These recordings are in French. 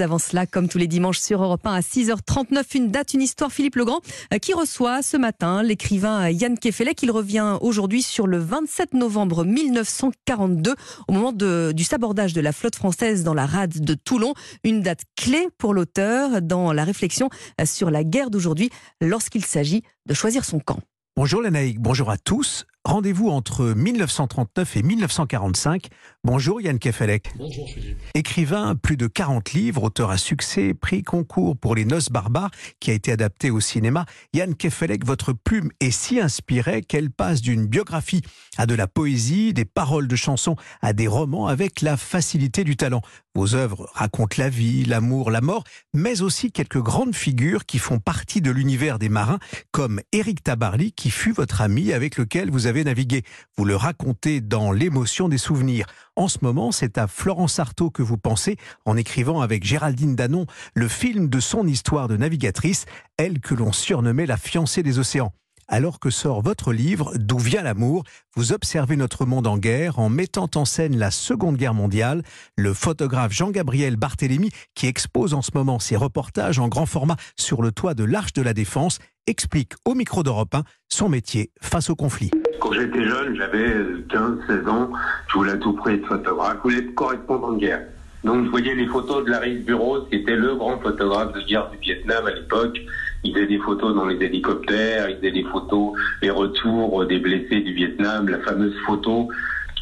avant cela, comme tous les dimanches sur Europe 1 à 6h39, une date, une histoire, Philippe Legrand, euh, qui reçoit ce matin l'écrivain Yann Kefelec. Il revient aujourd'hui sur le 27 novembre 1942, au moment du sabordage de la flotte française dans la rade de Toulon. Une date clé pour l'auteur dans la réflexion euh, sur la guerre d'aujourd'hui lorsqu'il s'agit de choisir son camp. Bonjour Lénaïque, bonjour à tous. Rendez-vous entre 1939 et 1945. Bonjour Yann Kefelec. Bonjour Philippe. Écrivain, plus de 40 livres, auteur à succès, prix concours pour Les Noces barbares, qui a été adapté au cinéma. Yann Kefelec, votre plume est si inspirée qu'elle passe d'une biographie à de la poésie, des paroles de chansons à des romans avec la facilité du talent. Vos œuvres racontent la vie, l'amour, la mort, mais aussi quelques grandes figures qui font partie de l'univers des marins, comme Éric Tabarly, qui fut votre ami avec lequel vous avez navigué. Vous le racontez dans l'émotion des souvenirs. En ce moment, c'est à Florence Artaud que vous pensez en écrivant avec Géraldine Danon le film de son histoire de navigatrice, elle que l'on surnommait la fiancée des océans. Alors que sort votre livre D'où vient l'amour, vous observez notre monde en guerre en mettant en scène la Seconde Guerre mondiale. Le photographe Jean-Gabriel Barthélémy, qui expose en ce moment ses reportages en grand format sur le toit de l'Arche de la Défense, explique au micro d'Europe 1 son métier face au conflit. Quand j'étais jeune, j'avais 15-16 ans, je voulais tout prix être photographe, je voulais être correspondant de guerre. Donc je voyais les photos de Larry Bureau, qui était le grand photographe de guerre du Vietnam à l'époque. Il faisait des photos dans les hélicoptères, il faisait des photos, les retours des blessés du Vietnam, la fameuse photo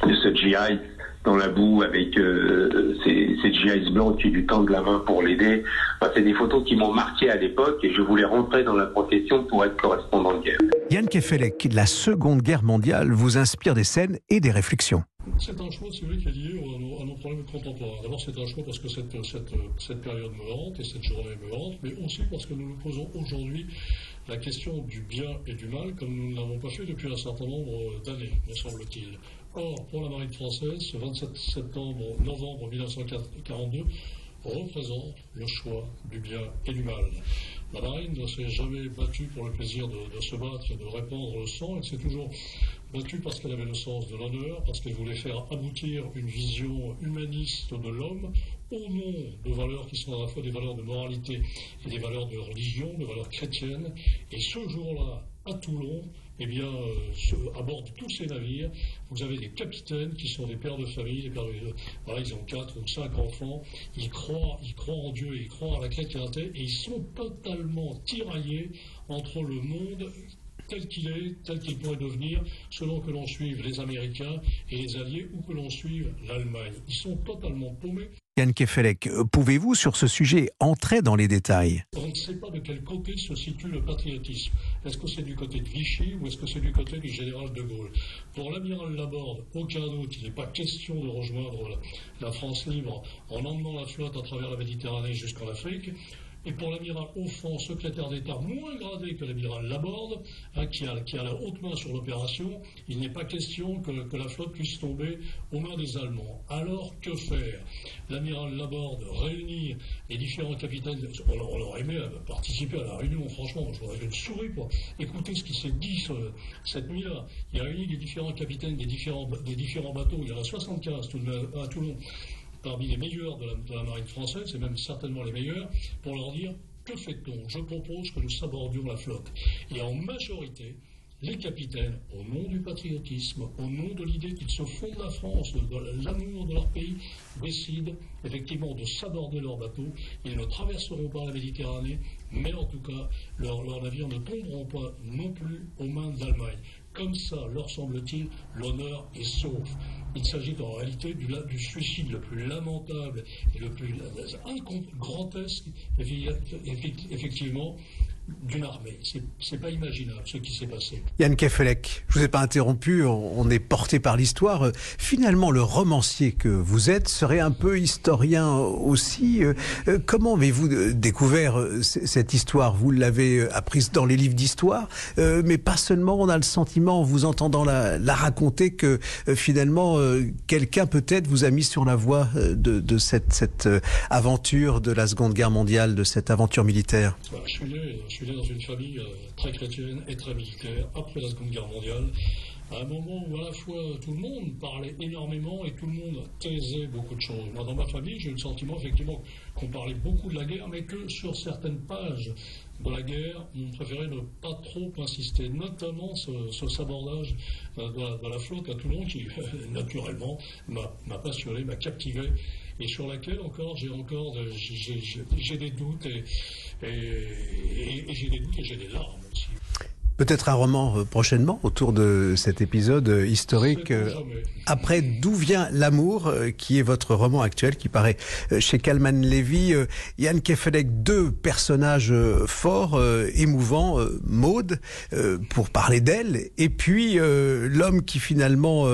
de ce GI dans la boue avec euh, ces, GIs blancs qui temps de la main pour l'aider. c'est des photos qui m'ont marqué à l'époque et je voulais rentrer dans la profession pour être correspondant de guerre. Yann Kefelec, la Seconde Guerre mondiale vous inspire des scènes et des réflexions. C'est un choix, voulez, qui est lié à nos, problèmes contemporains. D'abord, c'est un choix parce que cette, période me hante et cette journée me hante, mais aussi parce que nous nous posons aujourd'hui la question du bien et du mal comme nous ne l'avons pas fait depuis un certain nombre d'années, me semble-t-il. Or, pour la marine française, ce 27 septembre, novembre 1942 représente le choix du bien et du mal. La marine ne s'est jamais battue pour le plaisir de, se battre et de répandre le sang. Elle s'est toujours battue parce qu'elle avait le sens de l'honneur, parce qu'elle voulait faire aboutir une vision humaniste de l'homme au nom de valeurs qui sont à la fois des valeurs de moralité et des valeurs de religion, de valeurs chrétiennes. Et ce jour-là, à Toulon, eh bien, euh, à bord de tous ces navires, vous avez des capitaines qui sont des pères de famille, des pères de, voilà, ils ont quatre ou cinq enfants, ils croient, ils croient en Dieu, ils croient à la chrétienté, et ils sont totalement tiraillés entre le monde tel qu'il est, tel qu'il pourrait devenir, selon que l'on suive les Américains et les Alliés ou que l'on suive l'Allemagne. Ils sont totalement paumés. Yann Kefelec, pouvez-vous sur ce sujet entrer dans les détails? On ne sait pas de quel côté se situe le patriotisme. Est-ce que c'est du côté de Vichy ou est-ce que c'est du côté du général de Gaulle? Pour l'amiral Laborde, aucun doute, il n'est pas question de rejoindre la France libre en emmenant la flotte à travers la Méditerranée jusqu'en Afrique et pour l'amiral Offon, secrétaire d'État moins gradé que l'amiral Laborde, hein, qui, a, la haute main sur l'opération, il n'est pas question que, la flotte puisse tomber aux mains des Allemands. Alors, que faire? L'amiral Laborde réunit les différents capitaines, on, aurait aimé participer à la réunion, franchement, je voudrais une souris pour écouter ce qui s'est dit cette nuit-là. Il réunit les différents capitaines des différents, des différents bateaux, il y en a 75 tout de même, à Toulon parmi les meilleurs de la, marine française, et même certainement les meilleurs, pour leur dire que fait-on? Je propose que nous sabordions la flotte. Et en majorité, les capitaines, au nom du patriotisme, au nom de l'idée qu'ils se font de la France, de l'amour de leur pays, décident effectivement de saborder leurs bateaux. Ils ne traverseront pas la Méditerranée, mais en tout cas, leurs navires ne tomberont pas non plus aux mains de l'Allemagne. Comme ça, leur semble-t-il, l'honneur est sauf. Il s'agit en réalité du, suicide le plus lamentable et le plus grotesque, effectivement, d'une armée. C'est pas imaginable ce qui s'est passé. Yann Kefelec, je vous ai pas interrompu, on est porté par l'histoire. Finalement, le romancier que vous êtes serait un peu historien aussi. Euh, comment avez-vous découvert euh, cette histoire? Vous l'avez apprise dans les livres d'histoire, euh, mais pas seulement. On a le sentiment, en vous entendant la, raconter, que finalement, quelqu'un peut-être vous a mis sur la voie de, cette, cette aventure de la Seconde Guerre mondiale, de cette aventure militaire. je suis je suis né dans une famille euh, très chrétienne et très militaire après la Seconde Guerre mondiale. à un moment où à la fois tout le monde parlait énormément et tout le monde taisait beaucoup de choses. Moi, dans ma famille, j'ai eu le sentiment effectivement qu'on parlait beaucoup de la guerre, mais que sur certaines pages de la guerre, on préférait ne pas trop insister, notamment ce, sabordage euh, de la, flotte à Toulon qui, naturellement, m'a passionné, m'a captivé et sur laquelle encore j'ai encore j'ai des doutes et, et j'ai des doutes et j'ai des larmes. Peut-être un roman euh, prochainement autour de cet épisode euh, historique. Euh, après D'où vient l'amour, qui est votre roman actuel, qui paraît chez Kalman Levy. Yann Kefelec, deux personnages forts, émouvants, Maude, pour parler d'elle, et puis l'homme qui finalement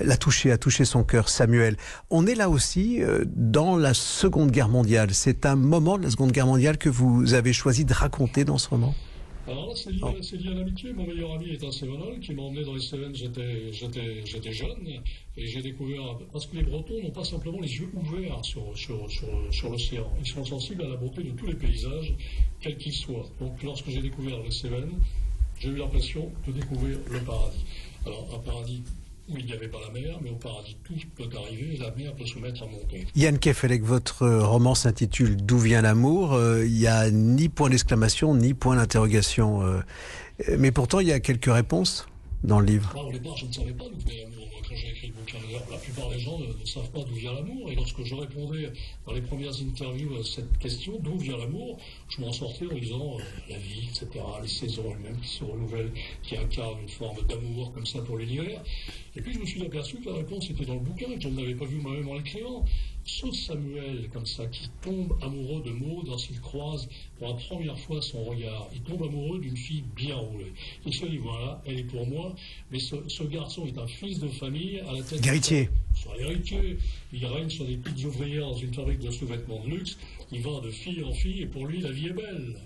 l'a touché, a touché son cœur, Samuel. On est là aussi dans la Seconde Guerre mondiale. C'est un moment de la Seconde Guerre mondiale que vous avez choisi de raconter dans ce roman? Alors là, c'est lié, lié, à l'amitié. Mon meilleur ami est un Sévenol qui m'a emmené dans les Cévennes. J'étais jeune et j'ai découvert. Parce que les Bretons n'ont pas simplement les yeux ouverts sur, sur, sur, sur l'océan. Ils sont sensibles à la beauté de tous les paysages, quels qu'ils soient. Donc lorsque j'ai découvert les Cévennes, j'ai eu l'impression de découvrir le paradis. Alors, un paradis où il n'y avait pas la mer, mais au paradis, tout peut arriver la mer peut se mettre à monter. Yann Kefelec, votre roman s'intitule D'où vient l'amour? Euh, Il n'y a ni point d'exclamation, ni point d'interrogation. Euh, mais pourtant, il y a quelques réponses dans le livre. au départ, je ne savais pas d'où venait l'amour. Quand j'ai écrit le bouquin, la plupart des gens ne, savent pas d'où vient l'amour. Et lorsque je répondais dans les premières interviews à cette question, d'où vient l'amour, je m'en sortais en disant euh, la vie, etc., les saisons elles-mêmes qui se renouvellent, qui incarnent une forme d'amour comme ça pour l'univers. Et puis je me suis aperçu que la réponse était dans le bouquin, que je ne l'avais pas vu moi-même en l'écrivant. Sauf Samuel, comme ça, qui tombe amoureux de Maud lorsqu'il croise pour la première fois son regard. Il tombe amoureux d'une fille bien roulée. Il se dit, voilà, elle est pour moi, mais ce, garçon est un fils de famille à la tête... Guéritier. Sur héritier. Il règne sur des petites ouvrières dans une fabrique de sous-vêtements de luxe. Il va de fille en fille et pour lui, la vie est belle.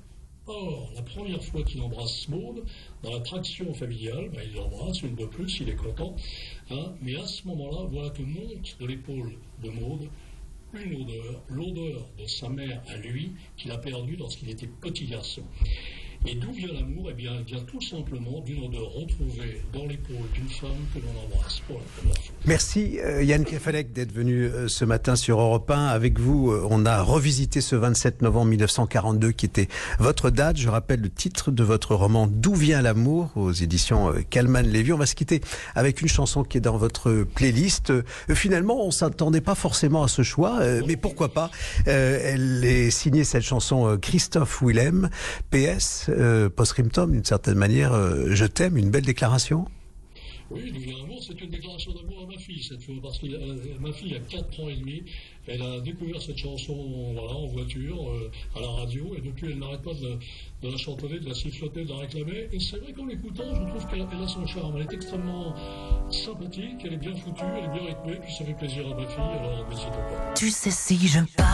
Or, la première fois qu'il embrasse Maud, dans la traction familiale, ben, il l'embrasse une de plus, il est content. Hein, mais à ce moment-là, voilà que monte de l'épaule de Maud une odeur, l'odeur de sa mère à lui, qu'il a perdue lorsqu'il était petit garçon. Et d'où vient l'amour? Eh bien, il vient tout simplement d'une odeur retrouvée dans l'épaule d'une femme que l'on embrasse pour la première fois. Merci euh, Yann Kefalek d'être venu euh, ce matin sur Europe 1. Avec vous, euh, on a revisité ce 27 novembre 1942 qui était votre date. Je rappelle le titre de votre roman D'où vient l'amour? Aux éditions Calman Lévy. On va se quitter avec une chanson qui est dans votre playlist. Finalement, on s'attendait pas forcément à ce choix, mais pourquoi pas? Elle est signée cette chanson Christophe Willem, PS euh, post-scriptum, d'une certaine manière, euh, je t'aime, une belle déclaration oui, amour, c'est une déclaration d'amour à ma fille, cette fois, parce que euh, ma fille a 4 ans et demi, elle a découvert cette chanson voilà, en voiture, à la radio, et depuis elle n'arrête pas de, la chantonner, de la siffloter, de la réclamer. Et c'est vrai qu'en l'écoutant, je trouve qu'elle a son charme. Elle est extrêmement sympathique, elle est bien foutue, elle est bien rythmée, puis ça fait plaisir à ma fille, alors n'hésitez pas. Tu sais si je pars.